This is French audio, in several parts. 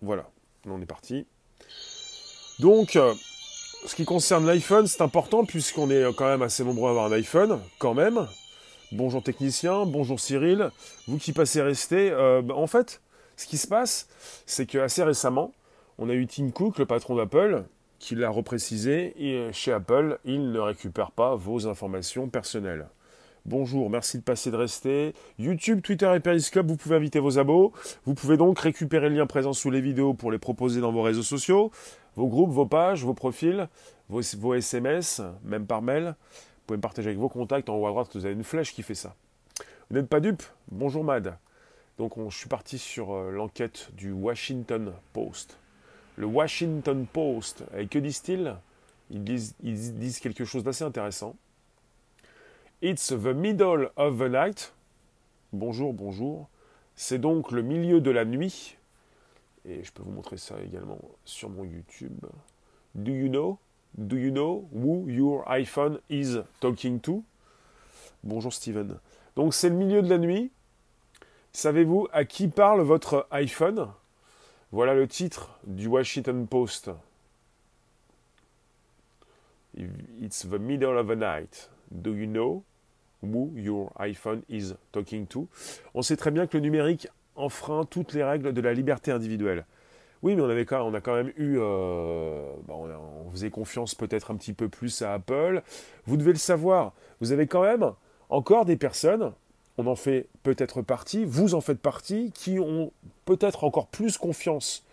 Voilà, on est parti. Donc, euh, ce qui concerne l'iPhone, c'est important puisqu'on est quand même assez nombreux à avoir un iPhone, quand même. Bonjour technicien, bonjour Cyril, vous qui passez rester. Euh, bah, en fait, ce qui se passe, c'est que assez récemment, on a eu Tim Cook, le patron d'Apple, qui l'a reprécisé, et chez Apple, il ne récupère pas vos informations personnelles. Bonjour, merci de passer de rester. YouTube, Twitter et Periscope, vous pouvez inviter vos abos. Vous pouvez donc récupérer le lien présent sous les vidéos pour les proposer dans vos réseaux sociaux, vos groupes, vos pages, vos profils, vos, SMS, même par mail. Vous pouvez me partager avec vos contacts. En haut à droite, vous avez une flèche qui fait ça. Vous n'êtes pas dupe? Bonjour Mad. Donc je suis parti sur euh, l'enquête du Washington Post. Le Washington Post, et que disent-ils? Ils disent quelque chose d'assez intéressant. It's the middle of the night. Bonjour, bonjour. C'est donc le milieu de la nuit. Et je peux vous montrer ça également sur mon YouTube. Do you know? Do you know who your iPhone is talking to? Bonjour Steven. Donc c'est le milieu de la nuit. Savez-vous à qui parle votre iPhone? Voilà le titre du Washington Post. It's the middle of the night. Do you know? Who your iPhone is talking to On sait très bien que le numérique enfreint toutes les règles de la liberté individuelle. Oui, mais on, avait on a quand même eu... Euh, on, faisait confiance peut-être un petit peu plus à Apple. Vous devez le savoir, vous avez quand même encore des personnes, on en fait peut-être partie, vous en faites partie, qui ont peut-être encore plus confiance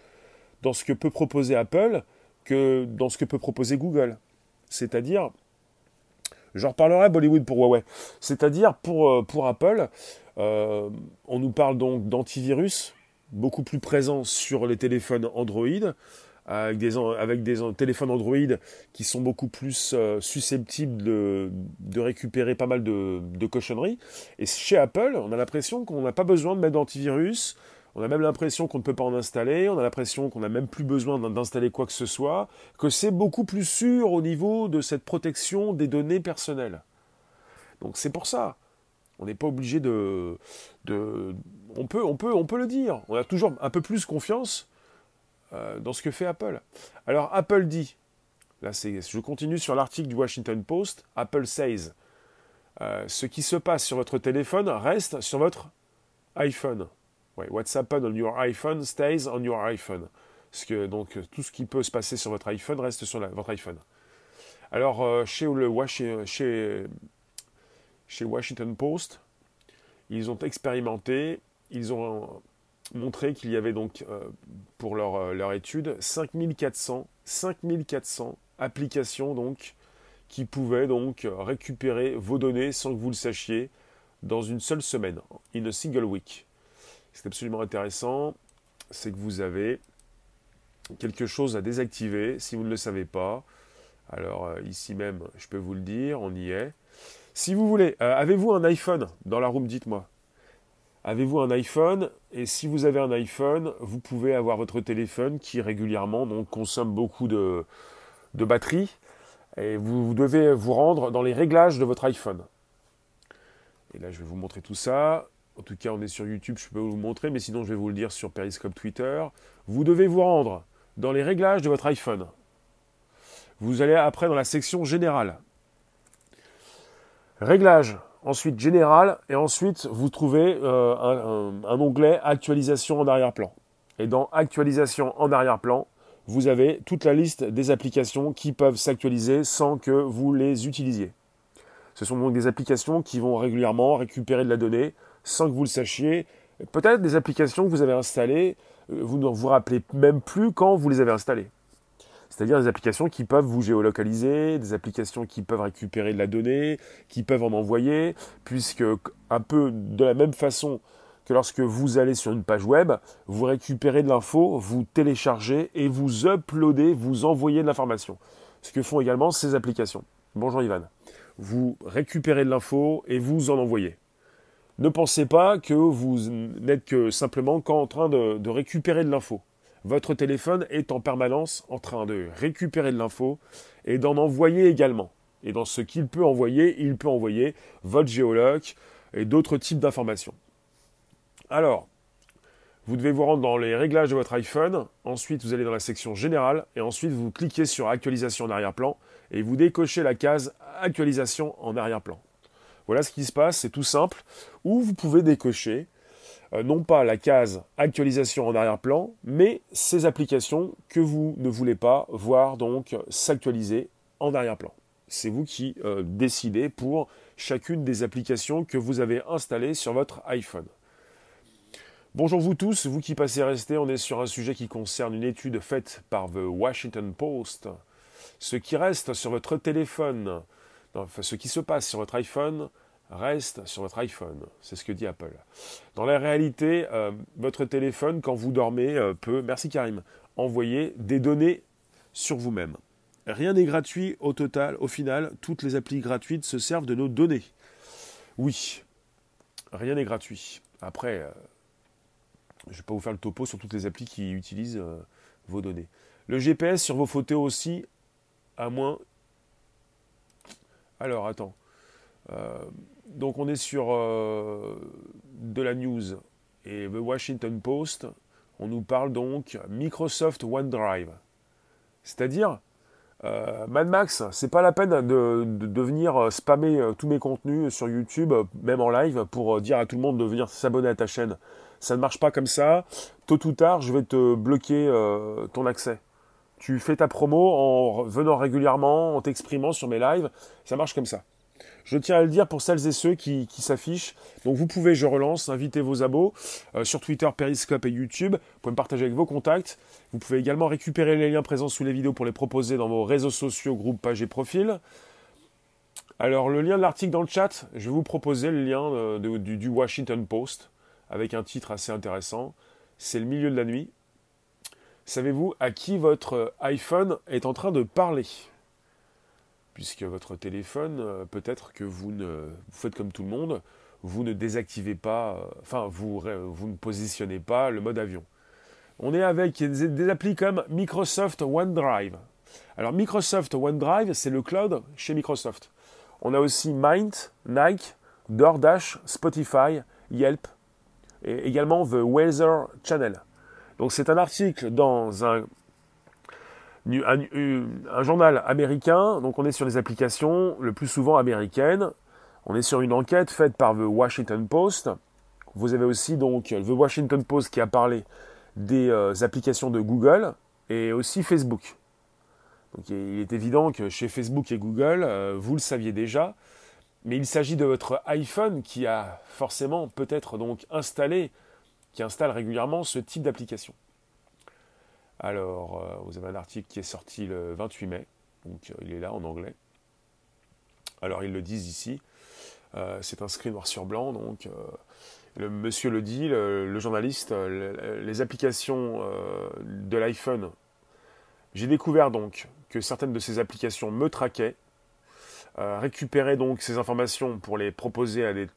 dans ce que peut proposer Apple que dans ce que peut proposer Google. C'est-à-dire, J'en reparlerai Bollywood pour Huawei. C'est-à-dire pour, euh, pour Apple, euh, on nous parle donc d'antivirus, beaucoup plus présent sur les téléphones Android, avec des, avec des téléphones Android qui sont beaucoup plus euh, susceptibles de, de, récupérer pas mal de, de cochonneries. Et chez Apple, on a l'impression qu'on n'a pas besoin de mettre d'antivirus, on a même l'impression qu'on ne peut pas en installer, on a l'impression qu'on n'a même plus besoin d'installer quoi que ce soit, que c'est beaucoup plus sûr au niveau de cette protection des données personnelles. Donc c'est pour ça. On n'est pas obligé de, on peut, on peut, on peut le dire. On a toujours un peu plus confiance euh, dans ce que fait Apple. Alors Apple dit, là c'est, je continue sur l'article du Washington Post. Apple says, euh, ce qui se passe sur votre téléphone reste sur votre iPhone. What's happened on your iPhone stays on your iPhone. Parce que donc tout ce qui peut se passer sur votre iPhone reste sur votre iPhone. Alors euh, chez le chez, chez Washington Post, ils ont expérimenté, ils ont montré qu'il y avait donc euh, pour leur, euh, leur étude 5400 5400 applications donc qui pouvaient donc récupérer vos données sans que vous le sachiez dans une seule semaine, in a single week c'est absolument intéressant, c'est que vous avez quelque chose à désactiver si vous ne le savez pas. Alors euh, ici même, je peux vous le dire, on y est. Si vous voulez, euh, avez-vous un iPhone dans la room Dites-moi. Avez-vous un iPhone? Et si vous avez un iPhone, vous pouvez avoir votre téléphone qui régulièrement consomme beaucoup de, batterie. Et vous devez vous rendre dans les réglages de votre iPhone. Et là, je vais vous montrer tout ça. En tout cas, on est sur YouTube, je peux vous montrer, mais sinon je vais vous le dire sur Periscope Twitter. Vous devez vous rendre dans les réglages de votre iPhone. Vous allez après dans la section générale. Réglages, ensuite général, et ensuite vous trouvez euh, un, onglet actualisation en arrière-plan. Et dans actualisation en arrière-plan, vous avez toute la liste des applications qui peuvent s'actualiser sans que vous les utilisiez. Ce sont donc des applications qui vont régulièrement récupérer de la donnée sans que vous le sachiez. Peut-être des applications que vous avez installées, euh, vous ne vous rappelez même plus quand vous les avez installées. C'est-à-dire des applications qui peuvent vous géolocaliser, des applications qui peuvent récupérer de la donnée, qui peuvent en envoyer, puisque un peu de la même façon que lorsque vous allez sur une page web, vous récupérez de l'info, vous téléchargez et vous uploadez, vous envoyez de l'information. Ce que font également ces applications. Bonjour Ivan. Vous récupérez de l'info et vous en envoyez. Ne pensez pas que vous n'êtes que simplement qu'en train de, récupérer de l'info. Votre téléphone est en permanence en train de récupérer de l'info et d'en envoyer également. Et dans ce qu'il peut envoyer, il peut envoyer votre géologue et d'autres types d'informations. Alors, Vous devez vous rendre dans les réglages de votre iPhone, ensuite vous allez dans la section générale et ensuite vous cliquez sur actualisation en arrière-plan et vous décochez la case actualisation en arrière-plan. Voilà ce qui se passe, c'est tout simple. Ou vous pouvez décocher euh, non pas la case actualisation en arrière-plan, mais ces applications que vous ne voulez pas voir donc s'actualiser en arrière-plan. C'est vous qui euh, décidez pour chacune des applications que vous avez installées sur votre iPhone. Bonjour vous tous, vous qui passez rester, on est sur un sujet qui concerne une étude faite par The Washington Post. Ce qui reste sur votre téléphone, ce qui se passe sur votre iPhone, reste sur votre iPhone. C'est ce que dit Apple. Dans la réalité, euh, votre téléphone, quand vous dormez, euh, peut, merci Karim, envoyer des données sur vous-même. Rien n'est gratuit au total, au final, toutes les applis gratuites se servent de nos données. Oui, rien n'est gratuit. Après, euh, je ne vais pas vous faire le topo sur toutes les applis qui utilisent vos données. Le GPS sur vos photos aussi, à moins. Alors, attends. Euh, donc, on est sur euh, de la news et The Washington Post. On nous parle donc Microsoft OneDrive. C'est-à-dire, Mad Max, c'est pas la peine de, de venir spammer tous mes contenus sur YouTube, même en live, pour dire à tout le monde de venir s'abonner à ta chaîne ça ne marche pas comme ça. Tôt ou tard, je vais te bloquer euh, ton accès. Tu fais ta promo en venant régulièrement, en t'exprimant sur mes lives. Ça marche comme ça. Je tiens à le dire pour celles et ceux qui, s'affichent. Donc vous pouvez, je relance, inviter vos abos euh, sur Twitter, Periscope et YouTube. Vous pouvez me partager avec vos contacts. Vous pouvez également récupérer les liens présents sous les vidéos pour les proposer dans vos réseaux sociaux, groupes, pages et profils. Alors le lien de l'article dans le chat, je vais vous proposer le lien euh, du Washington Post avec un titre assez intéressant. C'est le milieu de la nuit. Savez-vous à qui votre iPhone est en train de parler? Puisque votre téléphone, euh, peut-être que vous, ne, vous faites comme tout le monde, vous ne désactivez pas, euh, enfin, vous, ne positionnez pas le mode avion. On est avec des, des applis comme Microsoft OneDrive. Alors, Microsoft OneDrive, c'est le cloud chez Microsoft. On a aussi Mind, Nike, DoorDash, Spotify, Yelp, et également The Weather Channel. Donc c'est un article dans un, un, journal américain, donc on est sur des applications le plus souvent américaines. On est sur une enquête faite par The Washington Post. Vous avez aussi donc The Washington Post qui a parlé des euh, applications de Google et aussi Facebook. Donc il est évident que chez Facebook et Google, euh, vous le saviez déjà, mais il s'agit de votre iPhone qui a forcément peut-être donc installé, qui installe régulièrement ce type d'application. Alors, euh, vous avez un article qui est sorti le 28 mai, donc euh, il est là en anglais. Alors, ils le disent ici. Euh, c'est inscrit noir sur blanc, donc le monsieur le dit, le, journaliste, les applications de l'iPhone. J'ai découvert donc que certaines de ces applications me traquaient euh, récupérer donc ces informations pour les proposer à des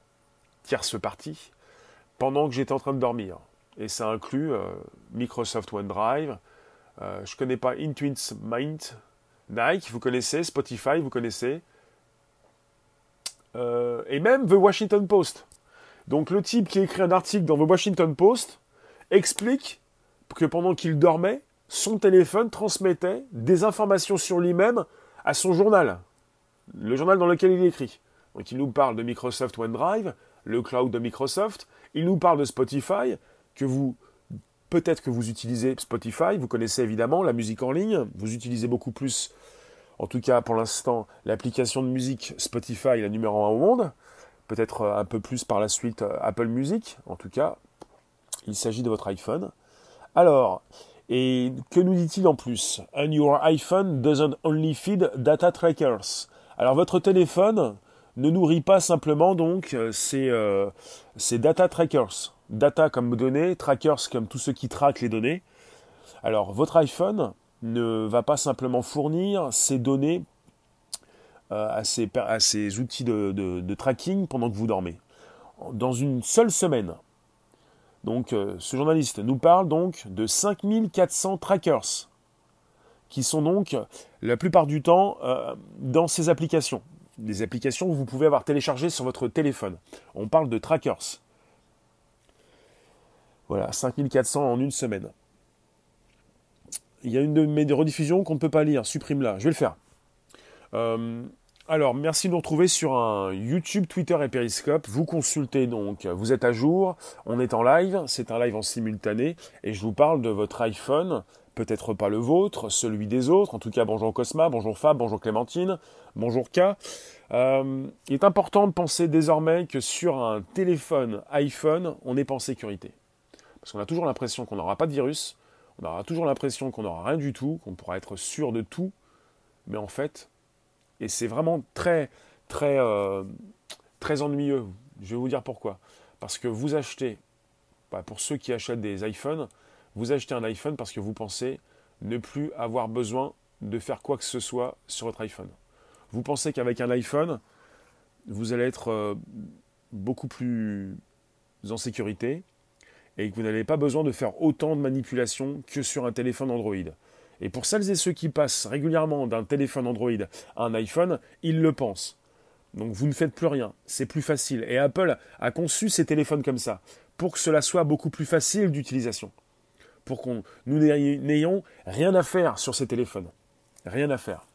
tierces parties pendant que j'étais en train de dormir. Et ça inclut euh, Microsoft OneDrive, euh, je ne connais pas Intuit's Mind, Nike, vous connaissez, Spotify, vous connaissez, et même The Washington Post. Donc le type qui écrit un article dans The Washington Post explique que pendant qu'il dormait, son téléphone transmettait des informations sur lui-même à son journal le journal dans lequel il écrit. Donc il nous parle de Microsoft OneDrive, le cloud de Microsoft, il nous parle de Spotify, que vous peut-être que vous utilisez Spotify, vous connaissez évidemment la musique en ligne, vous utilisez beaucoup plus, en tout cas pour l'instant, l'application de musique Spotify, la numéro 1 au monde, peut-être un peu plus par la suite euh, Apple Music, en tout cas, il s'agit de votre iPhone. Alors, et que nous dit-il en plus? And your iPhone doesn't only feed data trackers. Alors votre téléphone ne nourrit pas simplement donc euh, euh, ces, data trackers. Data comme données, trackers comme tous ceux qui traquent les données. Alors votre iPhone ne va pas simplement fournir ces données euh, à, ces, outils de, tracking pendant que vous dormez. Dans une seule semaine. Donc ce journaliste nous parle donc de 5400 trackers qui sont donc la plupart du temps dans ces applications. Des applications que vous pouvez avoir téléchargées sur votre téléphone. On parle de trackers. Voilà, 5400 en une semaine. Il y a une de mes rediffusions qu'on ne peut pas lire, supprime-la. Je vais le faire. Euh, alors, merci de nous retrouver sur un YouTube, Twitter et Periscope. Vous consultez donc, vous êtes à jour, on est en live, c'est un live en simultané, et je vous parle de votre iPhone, peut-être pas le vôtre, celui des autres. En tout cas, bonjour Cosma, bonjour Fab, bonjour Clémentine, bonjour K. Euh, il est important de penser désormais que sur un téléphone iPhone, on n'est pas en sécurité. Parce qu'on a toujours l'impression qu'on n'aura pas de virus, on aura toujours l'impression qu'on n'aura rien du tout, qu'on pourra être sûr de tout, mais en fait, et c'est vraiment très, très, euh, très ennuyeux. Je vais vous dire pourquoi. Parce que vous achetez, bah, pour ceux qui achètent des iPhones, vous achetez un iPhone parce que vous pensez ne plus avoir besoin de faire quoi que ce soit sur votre iPhone. Vous pensez qu'avec un iPhone, vous allez être euh, beaucoup plus en sécurité et que vous n'avez pas besoin de faire autant de manipulations que sur un téléphone Android. Et pour celles et ceux qui passent régulièrement d'un téléphone Android à un iPhone, ils le pensent. Donc vous ne faites plus rien, c'est plus facile. Et Apple a conçu ces téléphones comme ça, pour que cela soit beaucoup plus facile d'utilisation. Pour que nous n'ayons rien à faire sur ces téléphones. Rien à faire.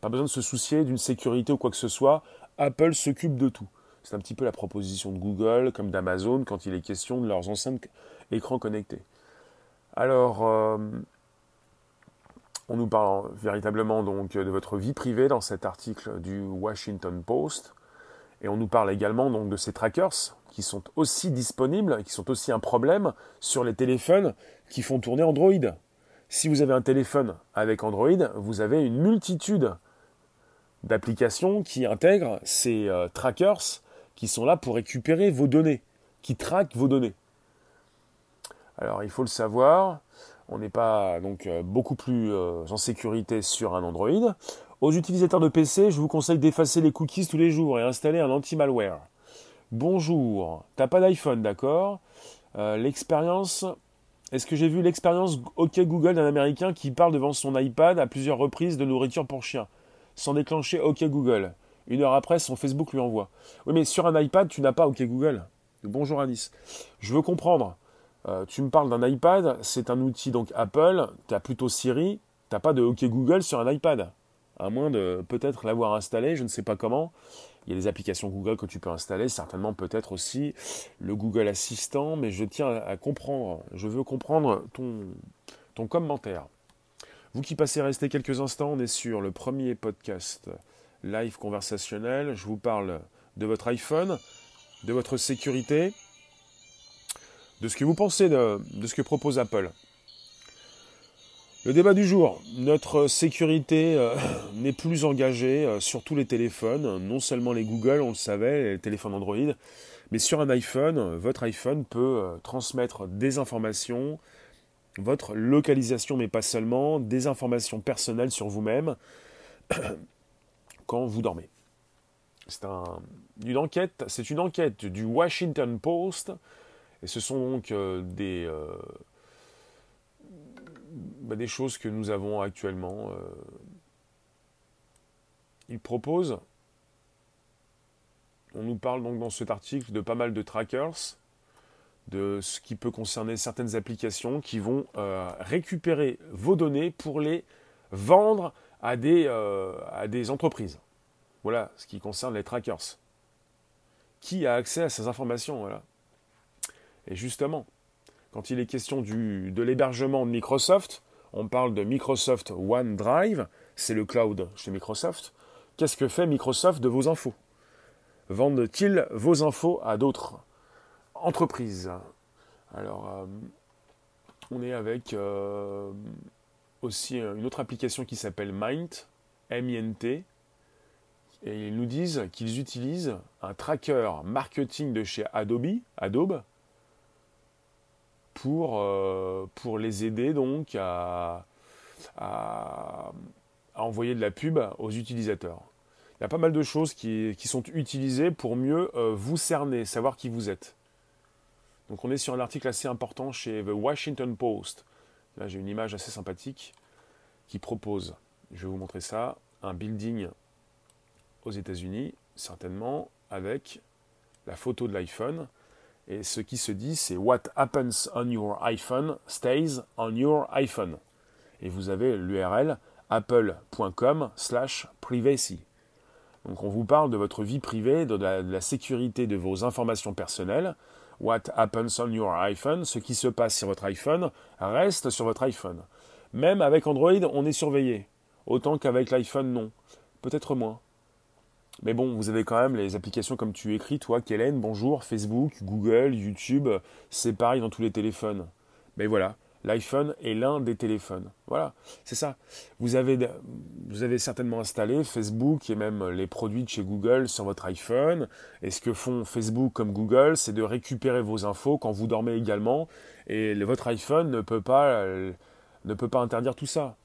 Pas besoin de se soucier d'une sécurité ou quoi que ce soit. Apple s'occupe de tout. C'est un petit peu la proposition de Google, comme d'Amazon, quand il est question de leurs enceintes écrans connectés. Alors, euh, on nous parle véritablement donc de votre vie privée dans cet article du Washington Post. Et on nous parle également donc de ces trackers qui sont aussi disponibles, qui sont aussi un problème sur les téléphones qui font tourner Android. Si vous avez un téléphone avec Android, vous avez une multitude d'applications qui intègrent ces euh, trackers qui sont là pour récupérer vos données, qui traquent vos données. Alors il faut le savoir, on n'est pas donc euh, beaucoup plus euh, en sécurité sur un Android. Aux utilisateurs de PC, je vous conseille d'effacer les cookies tous les jours et installer un anti-malware. Bonjour, t'as pas d'iPhone, d'accord? Euh, L'expérience, est-ce que j'ai vu l'expérience OK Google d'un Américain qui parle devant son iPad à plusieurs reprises de nourriture pour chien, sans déclencher OK Google Une heure après, son Facebook lui envoie. Oui, mais sur un iPad, tu n'as pas OK Google. Bonjour Alice. Je veux comprendre. Euh, tu me parles d'un iPad, c'est un outil donc Apple, tu as plutôt Siri, tu n'as pas de OK Google sur un iPad. À moins de peut-être l'avoir installé, je ne sais pas comment. Il y a des applications Google que tu peux installer, certainement peut-être aussi le Google Assistant, mais je tiens à comprendre, je veux comprendre ton, ton commentaire. Vous qui passez rester quelques instants, on est sur le premier podcast live conversationnel. Je vous parle de votre iPhone, de votre sécurité, de ce que vous pensez de, ce que propose Apple. Le débat du jour, notre sécurité euh, n'est plus engagée euh, sur tous les téléphones, non seulement les Google, on le savait, les téléphones Android, mais sur un iPhone, votre iPhone peut euh, transmettre des informations, votre localisation, mais pas seulement, des informations personnelles sur vous-même quand vous dormez. C'est une enquête, c'est une enquête du Washington Post et ce sont donc des, bah, des choses que nous avons actuellement. Euh. Il propose, on nous parle donc dans cet article de pas mal de trackers, de ce qui peut concerner certaines applications qui vont récupérer vos données pour les vendre à des, à des entreprises. Voilà ce qui concerne les trackers. Qui a accès à ces informations voilà. Et justement, quand il est question du, de l'hébergement de Microsoft, on parle de Microsoft OneDrive, c'est le cloud chez Microsoft. Qu'est-ce que fait Microsoft de vos infos? Vendent-ils vos infos à d'autres entreprises? Alors, euh, on est avec euh, aussi une autre application qui s'appelle Mint, M-I-N-T, et ils nous disent qu'ils utilisent un tracker marketing de chez Adobe, Adobe pour, euh, pour les aider donc à, à, envoyer de la pub aux utilisateurs. Il y a pas mal de choses qui, qui sont utilisées pour mieux euh, vous cerner, savoir qui vous êtes. Donc on est sur un article assez important chez The Washington Post. Là j'ai une image assez sympathique qui propose, je vais vous montrer ça, un building aux États-Unis, certainement, avec la photo de l'iPhone Et ce qui se dit, c'est What happens on your iPhone stays on your iPhone. Et vous avez l'URL apple.com slash privacy. Donc on vous parle de votre vie privée, de la, sécurité de vos informations personnelles. What happens on your iPhone, ce qui se passe sur votre iPhone, reste sur votre iPhone. Même avec Android, on est surveillé. Autant qu'avec l'iPhone, non. Peut-être moins. Mais bon, vous avez quand même les applications comme tu écris, toi, Kellen, bonjour, Facebook, Google, YouTube, c'est pareil dans tous les téléphones. Mais voilà, l'iPhone est l'un des téléphones. Voilà, c'est ça. Vous avez, certainement installé Facebook et même les produits de chez Google sur votre iPhone. Et ce que font Facebook comme Google, c'est de récupérer vos infos quand vous dormez également. Et votre iPhone pas, ne peut pas interdire tout ça.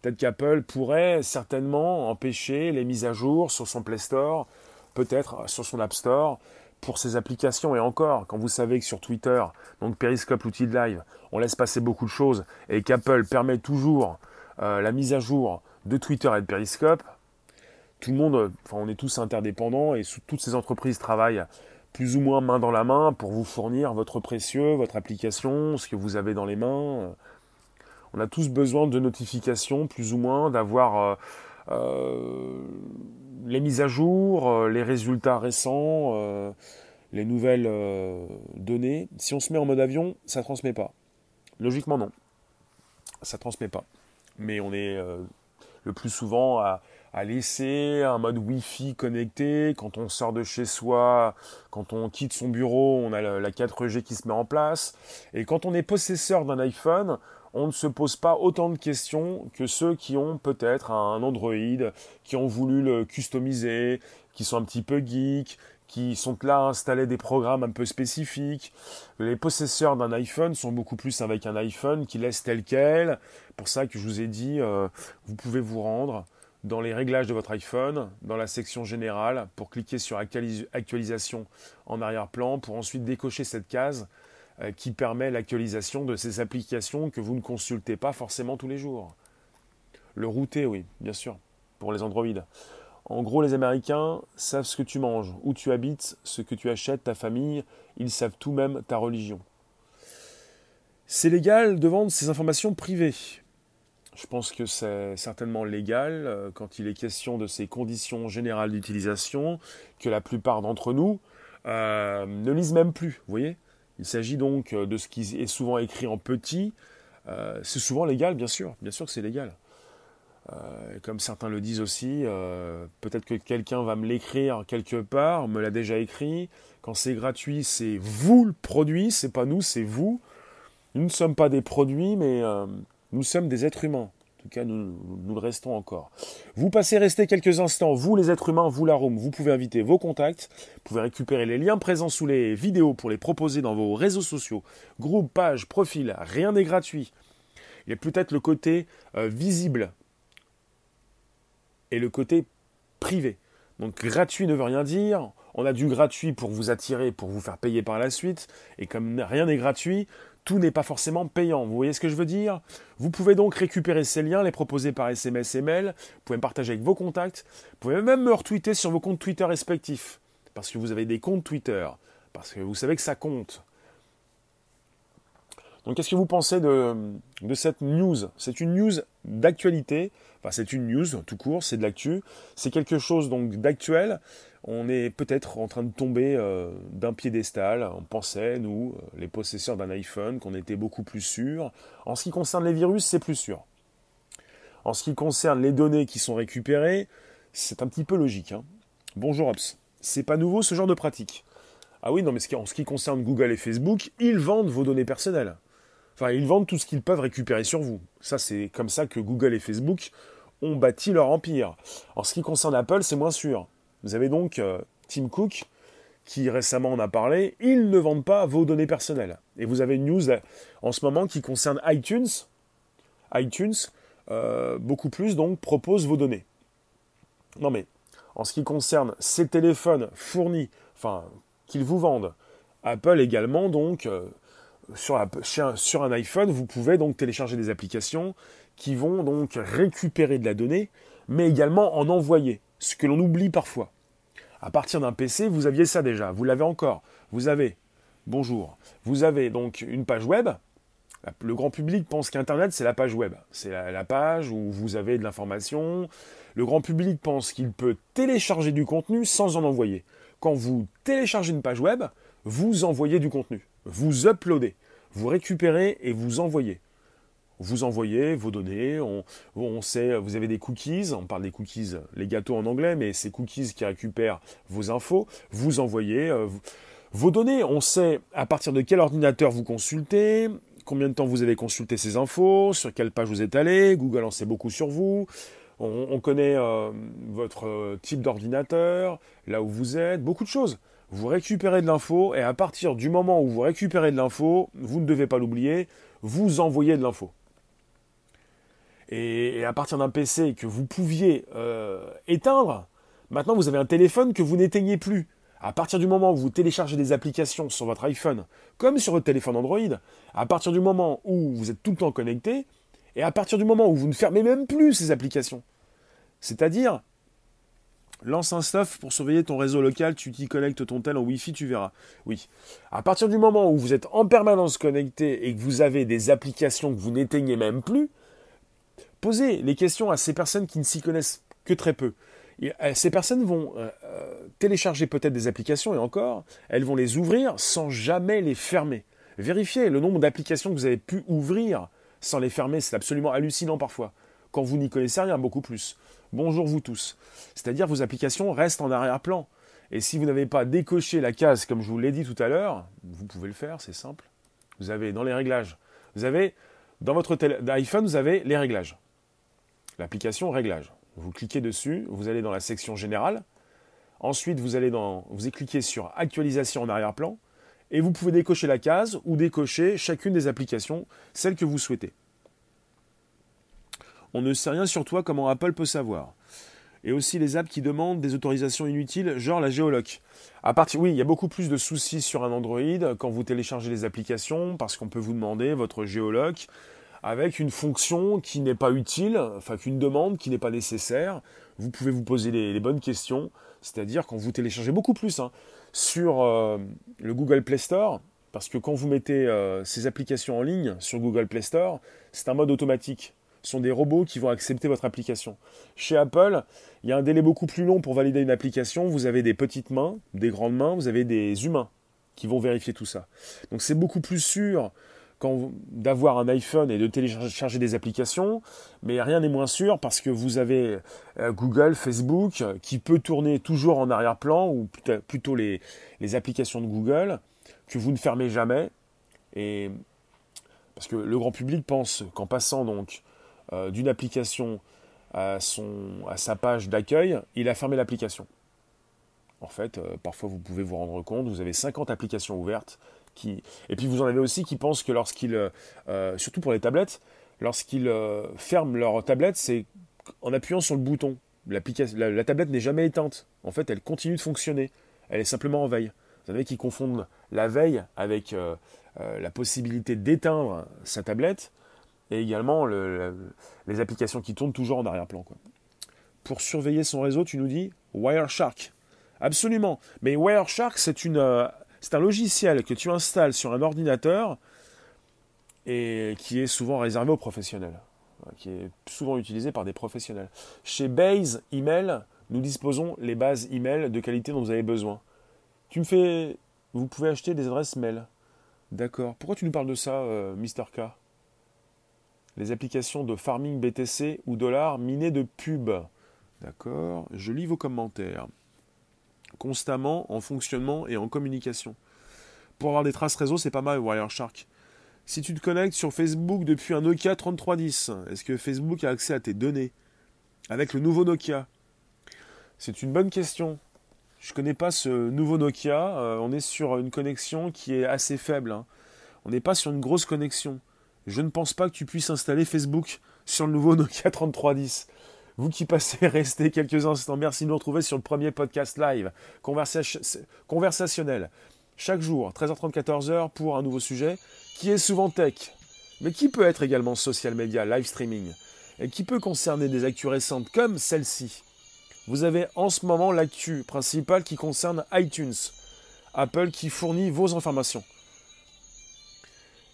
Peut-être qu'Apple pourrait certainement empêcher les mises à jour sur son Play Store, peut-être sur son App Store, pour ces applications. Et encore, quand vous savez que sur Twitter, donc Periscope, l'outil de live, on laisse passer beaucoup de choses et qu'Apple permet toujours euh, la mise à jour de Twitter et de Periscope, tout le monde, enfin on est tous interdépendants et toutes ces entreprises travaillent plus ou moins main dans la main pour vous fournir votre précieux, votre application, ce que vous avez dans les mains. On a tous besoin de notifications, plus ou moins, d'avoir euh, euh, les mises à jour, euh, les résultats récents, les nouvelles données. Si on se met en mode avion, ça ne transmet pas. Logiquement, non. Ça ne transmet pas. Mais on est le plus souvent à, laisser un mode Wi-Fi connecté. Quand on sort de chez soi, quand on quitte son bureau, on a la 4G qui se met en place. Et quand on est possesseur d'un iPhone, on ne se pose pas autant de questions que ceux qui ont peut-être un Android, qui ont voulu le customiser, qui sont un petit peu geeks, qui sont là à installer des programmes un peu spécifiques. Les possesseurs d'un iPhone sont beaucoup plus avec un iPhone qui laisse tel quel. Pour ça que je vous ai dit, euh, vous pouvez vous rendre dans les réglages de votre iPhone, dans la section générale, pour cliquer sur actualisation en arrière-plan, pour ensuite décocher cette case qui permet l'actualisation de ces applications que vous ne consultez pas forcément tous les jours. Le router, oui, bien sûr, pour les Android. En gros, les Américains savent ce que tu manges, où tu habites, ce que tu achètes, ta famille, ils savent tout même ta religion. C'est légal de vendre ces informations privées. Je pense que c'est certainement légal euh, quand il est question de ces conditions générales d'utilisation que la plupart d'entre nous euh, ne lisent même plus, vous voyez? Il s'agit donc euh, de ce qui est souvent écrit en petit. Euh, c'est souvent légal, bien sûr. Bien sûr que c'est légal. Euh, comme certains le disent aussi, peut-être que quelqu'un va me l'écrire quelque part, me l'a déjà écrit. Quand c'est gratuit, c'est vous le produit, c'est pas nous, c'est vous. Nous ne sommes pas des produits, mais nous sommes des êtres humains. Cas, nous, nous le restons encore. Vous passez rester quelques instants, vous les êtres humains, vous la room, vous pouvez inviter vos contacts, vous pouvez récupérer les liens présents sous les vidéos pour les proposer dans vos réseaux sociaux, groupes, pages, profils, rien n'est gratuit. Il y a peut-être le côté euh, visible et le côté privé. Donc gratuit ne veut rien dire. On a du gratuit pour vous attirer, pour vous faire payer par la suite. Et comme rien n'est gratuit, tout n'est pas forcément payant. Vous voyez ce que je veux dire? Vous pouvez donc récupérer ces liens, les proposer par SMS et mail, vous pouvez me partager avec vos contacts, vous pouvez même me retweeter sur vos comptes Twitter respectifs, parce que vous avez des comptes Twitter, parce que vous savez que ça compte. Donc qu'est-ce que vous pensez de, cette news? C'est une news d'actualité, enfin c'est une news tout court, c'est de l'actu, c'est quelque chose donc d'actuel, on est peut-être en train de tomber euh, d'un piédestal. On pensait, nous, euh, les possesseurs d'un iPhone, qu'on était beaucoup plus sûr. En ce qui concerne les virus, c'est plus sûr. En ce qui concerne les données qui sont récupérées, c'est un petit peu logique. Hein. Bonjour Ops. C'est pas nouveau ce genre de pratique. Ah oui, non, mais en ce qui concerne Google et Facebook, ils vendent vos données personnelles. Enfin, ils vendent tout ce qu'ils peuvent récupérer sur vous. Ça, c'est comme ça que Google et Facebook ont bâti leur empire. En ce qui concerne Apple, c'est moins sûr. Vous avez donc euh, Tim Cook qui récemment en a parlé, ils ne vendent pas vos données personnelles. Et vous avez une news en ce moment qui concerne iTunes. iTunes, euh, beaucoup plus donc, propose vos données. Non mais, en ce qui concerne ces téléphones fournis, enfin, qu'ils vous vendent, Apple également, donc, euh, sur, un iPhone, vous pouvez donc télécharger des applications qui vont donc récupérer de la donnée, mais également en envoyer ce que l'on oublie parfois. À partir d'un PC, vous aviez ça déjà, vous l'avez encore. Vous avez Bonjour. Vous avez donc une page web. Le grand public pense qu'Internet, c'est la page web. C'est la, page où vous avez de l'information. Le grand public pense qu'il peut télécharger du contenu sans en envoyer. Quand vous téléchargez une page web, vous envoyez du contenu. Vous uploadez. Vous récupérez et vous envoyez. Vous envoyez vos données, on, sait, vous avez des cookies, on parle des cookies, les gâteaux en anglais, mais c'est cookies qui récupèrent vos infos, vous envoyez, euh, vos données, on sait à partir de quel ordinateur vous consultez, combien de temps vous avez consulté ces infos, sur quelle page vous êtes allé, Google en sait beaucoup sur vous, on, connaît euh, votre euh, type d'ordinateur, là où vous êtes, beaucoup de choses. Vous récupérez de l'info et à partir du moment où vous récupérez de l'info, vous ne devez pas l'oublier, vous envoyez de l'info. Et, à partir d'un PC que vous pouviez euh, éteindre, maintenant vous avez un téléphone que vous n'éteignez plus. À partir du moment où vous téléchargez des applications sur votre iPhone, comme sur votre téléphone Android, à partir du moment où vous êtes tout le temps connecté, et à partir du moment où vous ne fermez même plus ces applications, c'est-à-dire, lance un stuff pour surveiller ton réseau local, tu t'y connectes ton tel en Wi-Fi, tu verras. Oui. À partir du moment où vous êtes en permanence connecté et que vous avez des applications que vous n'éteignez même plus, posez les questions à ces personnes qui ne s'y connaissent que très peu. Euh, ces personnes vont euh, euh, télécharger peut-être des applications et encore, elles vont les ouvrir sans jamais les fermer. Vérifiez le nombre d'applications que vous avez pu ouvrir sans les fermer, c'est absolument hallucinant parfois. Quand vous n'y connaissez rien, beaucoup plus. Bonjour vous tous. C'est-à-dire vos applications restent en arrière-plan. Et si vous n'avez pas décoché la case comme je vous l'ai dit tout à l'heure, vous pouvez le faire, c'est simple. Vous avez dans les réglages, vous avez dans votre iPhone, vous avez les réglages. L'application réglages. Vous cliquez dessus, vous allez dans la section générale. Ensuite, vous allez dans, vous cliquez sur actualisation en arrière-plan et vous pouvez décocher la case ou décocher chacune des applications, celle que vous souhaitez. On ne sait rien sur toi comment Apple peut savoir. Et aussi les apps qui demandent des autorisations inutiles, genre la géoloc. À partir, oui, il y a beaucoup plus de soucis sur un Android quand vous téléchargez les applications parce qu'on peut vous demander votre géoloc avec une fonction qui n'est pas utile, enfin qu'une demande qui n'est pas nécessaire. Vous pouvez vous poser les, bonnes questions, c'est-à-dire quand vous téléchargez beaucoup plus hein, sur euh, le Google Play Store, parce que quand vous mettez euh, ces applications en ligne sur Google Play Store, c'est un mode automatique. Sont des robots qui vont accepter votre application. Chez Apple, il y a un délai beaucoup plus long pour valider une application. Vous avez des petites mains, des grandes mains, vous avez des humains qui vont vérifier tout ça. Donc c'est beaucoup plus sûr d'avoir un iPhone et de télécharger des applications, mais rien n'est moins sûr parce que vous avez euh, Google, Facebook, qui peut tourner toujours en arrière-plan, ou plutôt les, applications de Google, que vous ne fermez jamais. Et parce que le grand public pense qu'en passant donc euh, d'une application à, son, sa page d'accueil, il a fermé l'application. En fait, euh, parfois vous pouvez vous rendre compte, vous avez 50 applications ouvertes, et puis vous en avez aussi qui pensent que lorsqu'ils, euh, surtout pour les tablettes, lorsqu'ils ferment leur tablette, c'est en appuyant sur le bouton. La, la, tablette n'est jamais éteinte. En fait, elle continue de fonctionner. Elle est simplement en veille. Vous savez qui confondent la veille avec la possibilité d'éteindre sa tablette et également les applications qui tournent toujours en arrière-plan. Pour surveiller son réseau, tu nous dis Wireshark. Absolument. Mais Wireshark, c'est une c'est un logiciel que tu installes sur un ordinateur et qui est souvent réservé aux professionnels, qui est souvent utilisé par des professionnels. Chez Base Email, nous disposons les bases email de qualité dont vous avez besoin. Tu me fais, vous pouvez acheter des adresses mail. D'accord. Pourquoi tu nous parles de ça, euh, Mister K? Les applications de farming BTC ou dollars minées de pub. D'accord. Je lis vos commentaires constamment en fonctionnement et en communication. Pour avoir des traces réseau, c'est pas mal Wireshark. Si tu te connectes sur Facebook depuis un Nokia 3310, est-ce que Facebook a accès à tes données avec le nouveau Nokia? C'est une bonne question. Je ne connais pas ce nouveau Nokia. Euh, on est sur une connexion qui est assez faible. Hein. On n'est pas sur une grosse connexion. Je ne pense pas que tu puisses installer Facebook sur le nouveau Nokia 3310. Vous qui passez, restez quelques instants. Merci de nous retrouver sur le premier podcast live conversationnel. Chaque jour, 13h30, 14h pour un nouveau sujet qui est souvent tech, mais qui peut être également social media, live streaming, et qui peut concerner des actus récentes comme celle-ci. Vous avez en ce moment l'actu principale qui concerne iTunes, Apple qui fournit vos informations.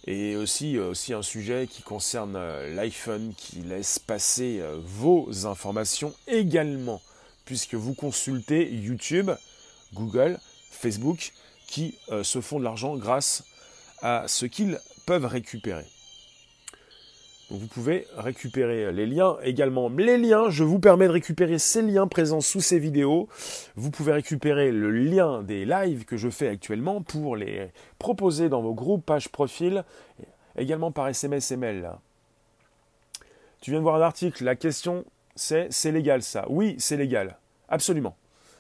Et aussi, aussi un sujet qui concerne l'iPhone qui laisse passer vos informations également, puisque vous consultez YouTube, Google, Facebook, qui se font de l'argent grâce à ce qu'ils peuvent récupérer. Vous pouvez récupérer les liens également. Les liens, je vous permets de récupérer ces liens présents sous ces vidéos. Vous pouvez récupérer le lien des lives que je fais actuellement pour les proposer dans vos groupes, pages, profils, également par SMS et mail. Tu viens de voir un article, la question c'est c'est légal ça Oui, c'est légal. Absolument.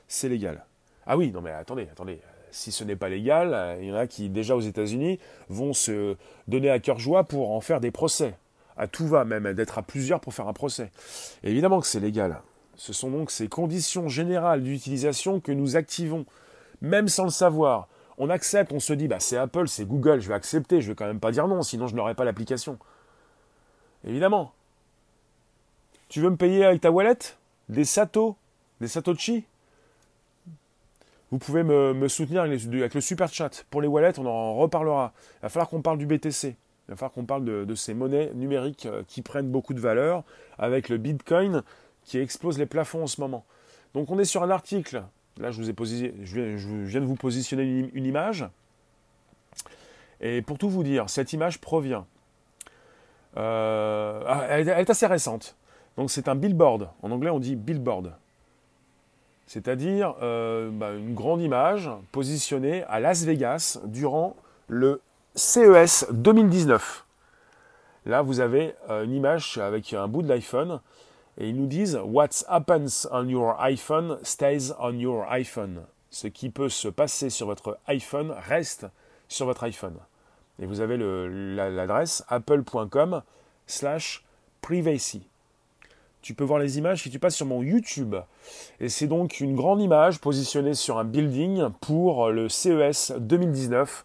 C'est légal. Ah oui, non mais attendez, attendez si ce n'est pas légal, il y en a qui déjà aux États-Unis vont se donner à cœur joie pour en faire des procès à tout va même, d'être à plusieurs pour faire un procès. évidemment que c'est légal. Ce sont donc ces conditions générales d'utilisation que nous activons, même sans le savoir. On accepte, on se dit, bah, c'est Apple, c'est Google, je vais accepter, je vais quand même pas dire non, sinon je n'aurai pas l'application. Évidemment. Tu veux me payer avec ta wallet? Des sato? Des satoshi? Vous pouvez me, me soutenir avec, le super chat. Pour les wallets, on en reparlera. Il va falloir qu'on parle du BTC. Il va falloir qu'on parle de, ces monnaies numériques euh, qui prennent beaucoup de valeur, avec le Bitcoin qui explose les plafonds en ce moment. Donc on est sur un article, là je, viens, de vous positionner une, image, et pour tout vous dire, cette image provient, euh, ah, elle, est assez récente, donc c'est un billboard, en anglais on dit billboard, c'est-à-dire euh, bah, une grande image positionnée à Las Vegas durant le CES 2019. Là, vous avez euh, une image avec un bout de l'iPhone et ils nous disent What happens on your iPhone stays on your iPhone. Ce qui peut se passer sur votre iPhone reste sur votre iPhone. Et vous avez l'adresse apple.com slash privacy. Tu peux voir les images si tu passes sur mon YouTube. Et c'est donc une grande image positionnée sur un building pour le CES 2019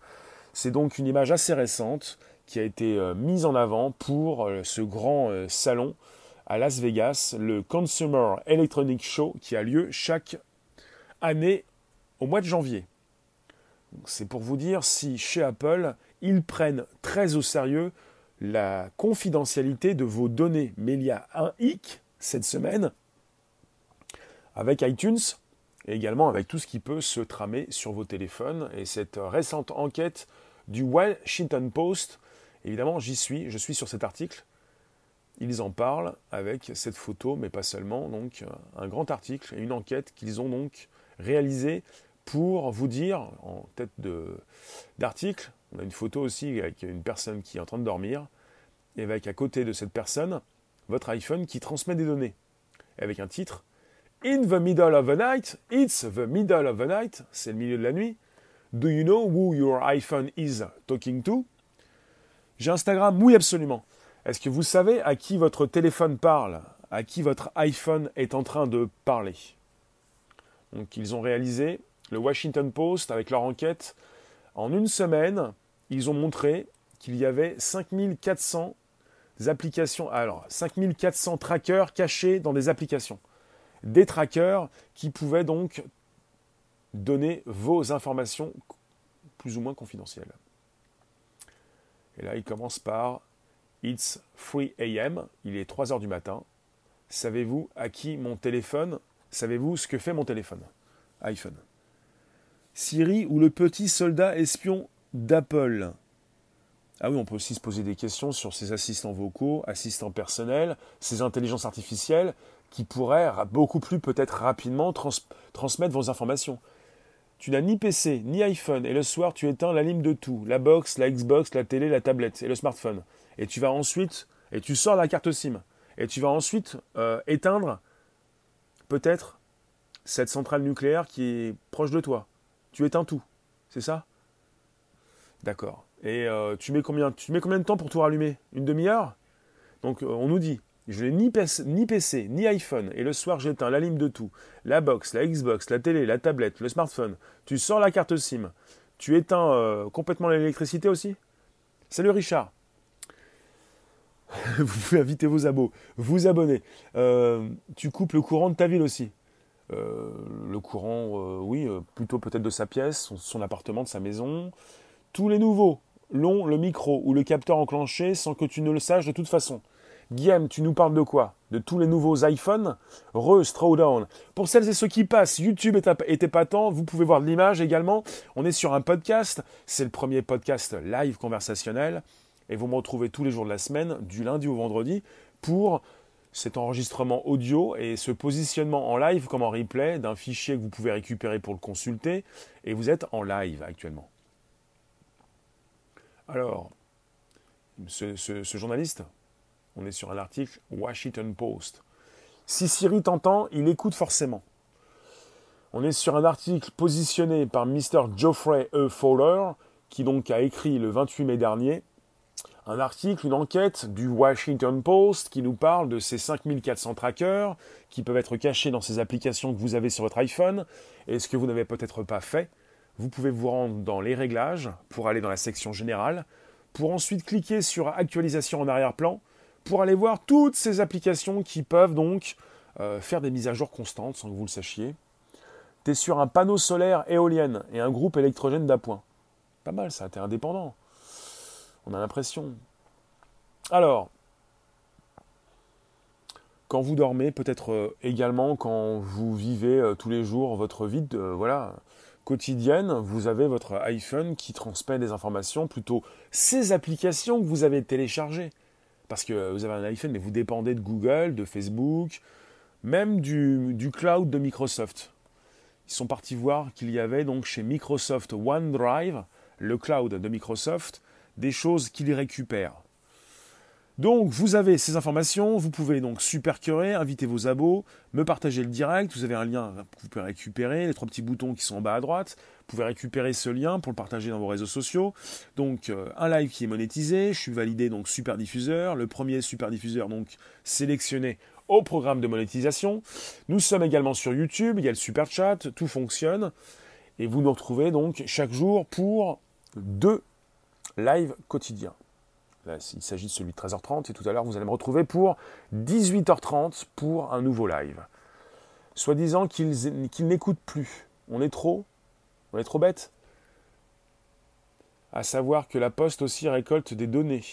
c'est donc une image assez récente qui a été euh, mise en avant pour euh, ce grand euh, salon à Las Vegas, le Consumer Electronic Show qui a lieu chaque année au mois de janvier. C'est pour vous dire si chez Apple, ils prennent très au sérieux la confidentialité de vos données. Mais il y a un hic cette semaine avec iTunes et également avec tout ce qui peut se tramer sur vos téléphones. Et cette récente enquête du Washington Post, évidemment j'y suis, je suis sur cet article, ils en parlent avec cette photo, mais pas seulement, donc un grand article et une enquête qu'ils ont donc réalisée pour vous dire, en tête d'article, on a une photo aussi avec une personne qui est en train de dormir, et avec à côté de cette personne, votre iPhone qui transmet des données, avec un titre, In the middle of the night, it's the middle of the night, c'est le milieu de la nuit. Do you know who your iPhone is talking to? J'ai Instagram, oui absolument. Est-ce que vous savez à qui votre téléphone parle, à qui votre iPhone est en train de parler? Donc ils ont réalisé le Washington Post avec leur enquête. En une semaine, ils ont montré qu'il y avait 5400 applications, alors 5400 trackers cachés dans des applications des trackers qui pouvaient donc donner vos informations plus ou moins confidentielles. Et là, il commence par It's 3 a.m., il est 3 heures du matin. Savez-vous à qui mon téléphone Savez-vous ce que fait mon téléphone? iPhone. Siri ou le petit soldat espion d'Apple? Ah oui, on peut aussi se poser des questions sur ces assistants vocaux, assistants personnels, ces intelligences artificielles qui pourraient beaucoup plus peut-être rapidement transmettre vos informations. Tu n'as ni PC, ni iPhone, et le soir tu éteins la ligne de tout, la box, la Xbox, la télé, la tablette et le smartphone. Et tu vas ensuite, et tu sors la carte SIM, et tu vas ensuite euh, éteindre peut-être cette centrale nucléaire qui est proche de toi. Tu éteins tout, c'est ça? D'accord. Et euh, tu, mets combien, tu mets combien de temps pour tout rallumer? Une demi-heure? Donc euh, on nous dit, je n'ai ni, PC, ni iPhone, et le soir j'éteins la ligne de tout, la box, la Xbox, la télé, la tablette, le smartphone. Tu sors la carte SIM. Tu éteins euh, complètement l'électricité aussi? Salut Richard. vous pouvez inviter vos abos, vous abonner. tu coupes le courant de ta ville aussi. le courant, oui, plutôt peut-être de sa pièce, son appartement, de sa maison. Tous les nouveaux l'ont le micro ou le capteur enclenché sans que tu ne le saches de toute façon. Guillaume, tu nous parles de quoi? De tous les nouveaux iPhones? Re, Strawdown. Pour celles et ceux qui passent, YouTube est épatant, vous pouvez voir l'image également. On est sur un podcast, c'est le premier podcast live conversationnel. Et vous me retrouvez tous les jours de la semaine, du lundi au vendredi, pour cet enregistrement audio et ce positionnement en live comme en replay d'un fichier que vous pouvez récupérer pour le consulter. Et vous êtes en live actuellement. Alors, ce journaliste, on est sur un article Washington Post. Si Siri t'entend, il écoute forcément. On est sur un article positionné par Mr. Geoffrey E. Fowler, qui donc a écrit le 28 mai dernier un article, une enquête du Washington Post qui nous parle de ces 5400 trackers qui peuvent être cachés dans ces applications que vous avez sur votre iPhone. Et ce que vous n'avez peut-être pas fait, vous pouvez vous rendre dans les réglages pour aller dans la section générale, pour ensuite cliquer sur actualisation en arrière-plan pour aller voir toutes ces applications qui peuvent donc euh, faire des mises à jour constantes sans que vous le sachiez. Tu sur un panneau solaire éolienne et un groupe électrogène d'appoint. Pas mal ça, tu es indépendant. On a l'impression. Alors, quand vous dormez, peut-être euh, également quand vous vivez euh, tous les jours votre vie voilà, quotidienne, vous avez votre iPhone qui transmet des informations, plutôt ces applications que vous avez téléchargées parce que vous avez un iPhone, mais vous dépendez de Google, de Facebook, même du, cloud de Microsoft. Ils sont partis voir qu'il y avait donc chez Microsoft OneDrive, le cloud de Microsoft, des choses qu'ils récupèrent. Donc vous avez ces informations, vous pouvez donc supercurer, inviter vos abos, me partager le direct, vous avez un lien que vous pouvez récupérer, les trois petits boutons qui sont en bas à droite, pouvez récupérer ce lien pour le partager dans vos réseaux sociaux. Donc euh, un live qui est monétisé, je suis validé donc super diffuseur, le premier super diffuseur donc sélectionné au programme de monétisation. Nous sommes également sur YouTube, il y a le super chat, tout fonctionne et vous nous retrouvez donc chaque jour pour deux lives quotidiens il s'agit de celui de 13h30 et tout à l'heure vous allez me retrouver pour 18h30 pour un nouveau live. Soit disant qu'ils n'écoutent plus. On est trop On est trop bête À savoir que la Poste aussi récolte des données.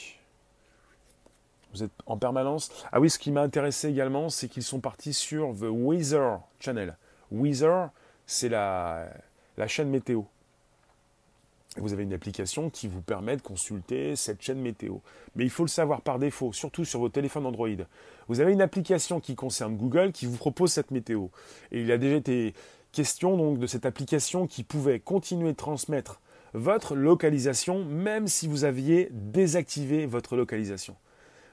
Vous êtes en permanence. Ah oui, ce qui m'a intéressé également, c'est qu'ils sont partis sur The Weather Channel. Weather, c'est la, la chaîne météo vous avez une application qui vous permet de consulter cette chaîne météo. Mais il faut le savoir par défaut, surtout sur vos téléphones Android. Vous avez une application qui concerne Google qui vous propose cette météo. Et il a déjà été question donc de cette application qui pouvait continuer de transmettre votre localisation même si vous aviez désactivé votre localisation.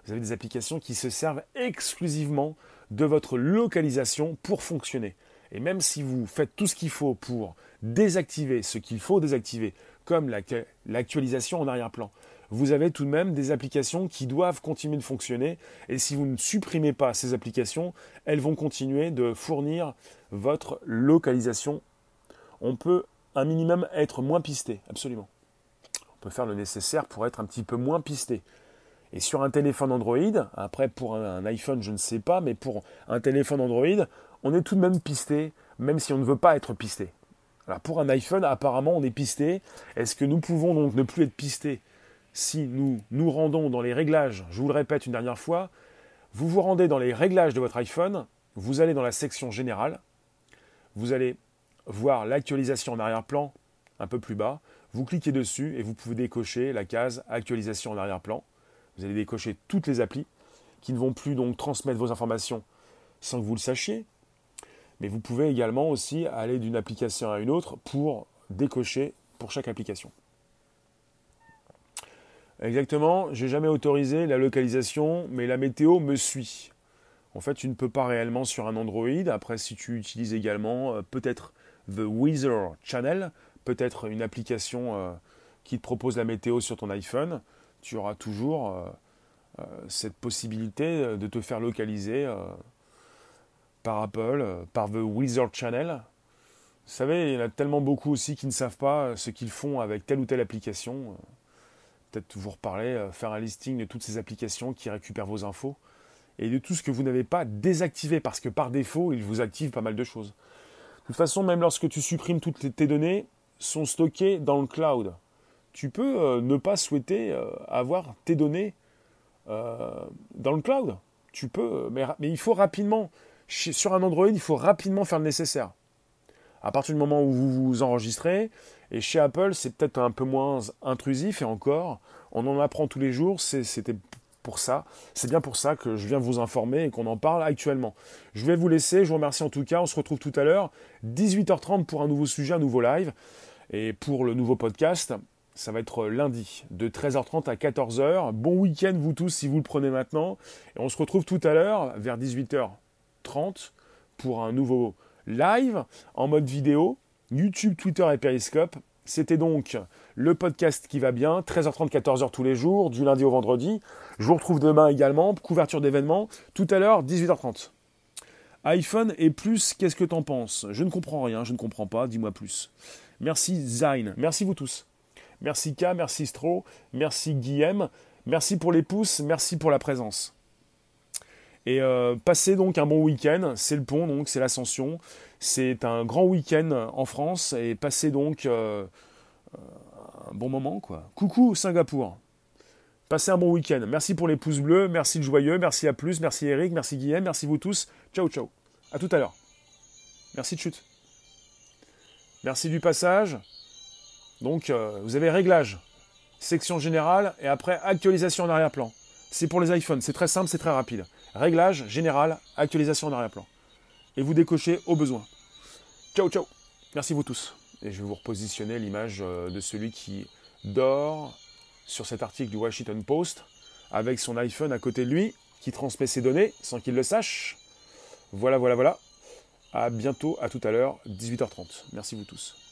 Vous avez des applications qui se servent exclusivement de votre localisation pour fonctionner. Et même si vous faites tout ce qu'il faut pour désactiver ce qu'il faut désactiver, comme l'actualisation en arrière-plan. Vous avez tout de même des applications qui doivent continuer de fonctionner et si vous ne supprimez pas ces applications, elles vont continuer de fournir votre localisation. On peut un minimum être moins pisté, absolument. On peut faire le nécessaire pour être un petit peu moins pisté. Et sur un téléphone Android, après pour un iPhone je ne sais pas, mais pour un téléphone Android, on est tout de même pisté, même si on ne veut pas être pisté. Alors pour un iPhone, apparemment, on est pisté. Est-ce que nous pouvons donc ne plus être pistés? Si nous nous rendons dans les réglages Je vous le répète une dernière fois. Vous vous rendez dans les réglages de votre iPhone, vous allez dans la section générale, vous allez voir l'actualisation en arrière-plan un peu plus bas, vous cliquez dessus et vous pouvez décocher la case actualisation en arrière-plan. Vous allez décocher toutes les applis qui ne vont plus donc transmettre vos informations sans que vous le sachiez, mais vous pouvez également aussi aller d'une application à une autre pour décocher pour chaque application. Exactement, j'ai jamais autorisé la localisation, mais la météo me suit. En fait, tu ne peux pas réellement sur un Android. Après, si tu utilises également euh, peut-être The Weather Channel, peut-être une application euh, qui te propose la météo sur ton iPhone, tu auras toujours euh, cette possibilité de te faire localiser par Apple, par The Wizard Channel. Vous savez, il y en a tellement beaucoup aussi qui ne savent pas ce qu'ils font avec telle ou telle application. Euh, peut-être vous reparler, faire un listing de toutes ces applications qui récupèrent vos infos et de tout ce que vous n'avez pas désactivé parce que par défaut, ils vous activent pas mal de choses. De toute façon, même lorsque tu supprimes toutes tes données, sont stockées dans le cloud. tu peux euh, ne pas souhaiter euh, avoir tes données euh, dans le cloud. Tu peux, mais il faut rapidement, sur un Android, il faut rapidement faire le nécessaire. À partir du moment où vous vous enregistrez, et chez Apple, c'est peut-être un peu moins intrusif, et encore, on en apprend tous les jours, c'était pour ça, c'est bien pour ça que je viens vous informer et qu'on en parle actuellement. Je vais vous laisser, je vous remercie en tout cas, on se retrouve tout à l'heure, 18h30 pour un nouveau sujet, un nouveau live, et pour le nouveau podcast, ça va être lundi de 13h30 à 14h. Bon week-end vous tous si vous le prenez maintenant. Et on se retrouve tout à l'heure vers 18h30 pour un nouveau live en mode vidéo, YouTube, Twitter et Periscope. C'était donc le podcast qui va bien, 13h30, 14h tous les jours, du lundi au vendredi. Je vous retrouve demain également, couverture d'événements. Tout à l'heure, 18h30. iPhone et plus, qu'est-ce que t'en penses? Je ne comprends rien, je ne comprends pas, dis-moi plus. Merci Zain, merci vous tous. Merci K, merci Stro, merci Guillaume, merci pour les pouces, merci pour la présence. Et euh, passez donc un bon week-end, c'est le pont, donc c'est l'ascension. C'est un grand week-end en France et passez donc euh, euh, un bon moment. quoi. Coucou Singapour. Passez un bon week-end. Merci pour les pouces bleus, merci le joyeux, merci à plus, merci Eric, merci Guillaume, merci vous tous. Ciao ciao. À tout à l'heure. Merci de chute. Merci du passage. Donc, vous avez réglage, section générale et après actualisation en arrière-plan. C'est pour les iPhones, c'est très simple, c'est très rapide. Réglage, général, actualisation en arrière-plan. Et vous décochez au besoin. Ciao, ciao. Merci vous tous. Et je vais vous repositionner l'image euh, de celui qui dort sur cet article du Washington Post avec son iPhone à côté de lui qui transmet ses données sans qu'il le sache. Voilà, voilà, voilà. À bientôt, à tout à l'heure, 18h30. Merci vous tous.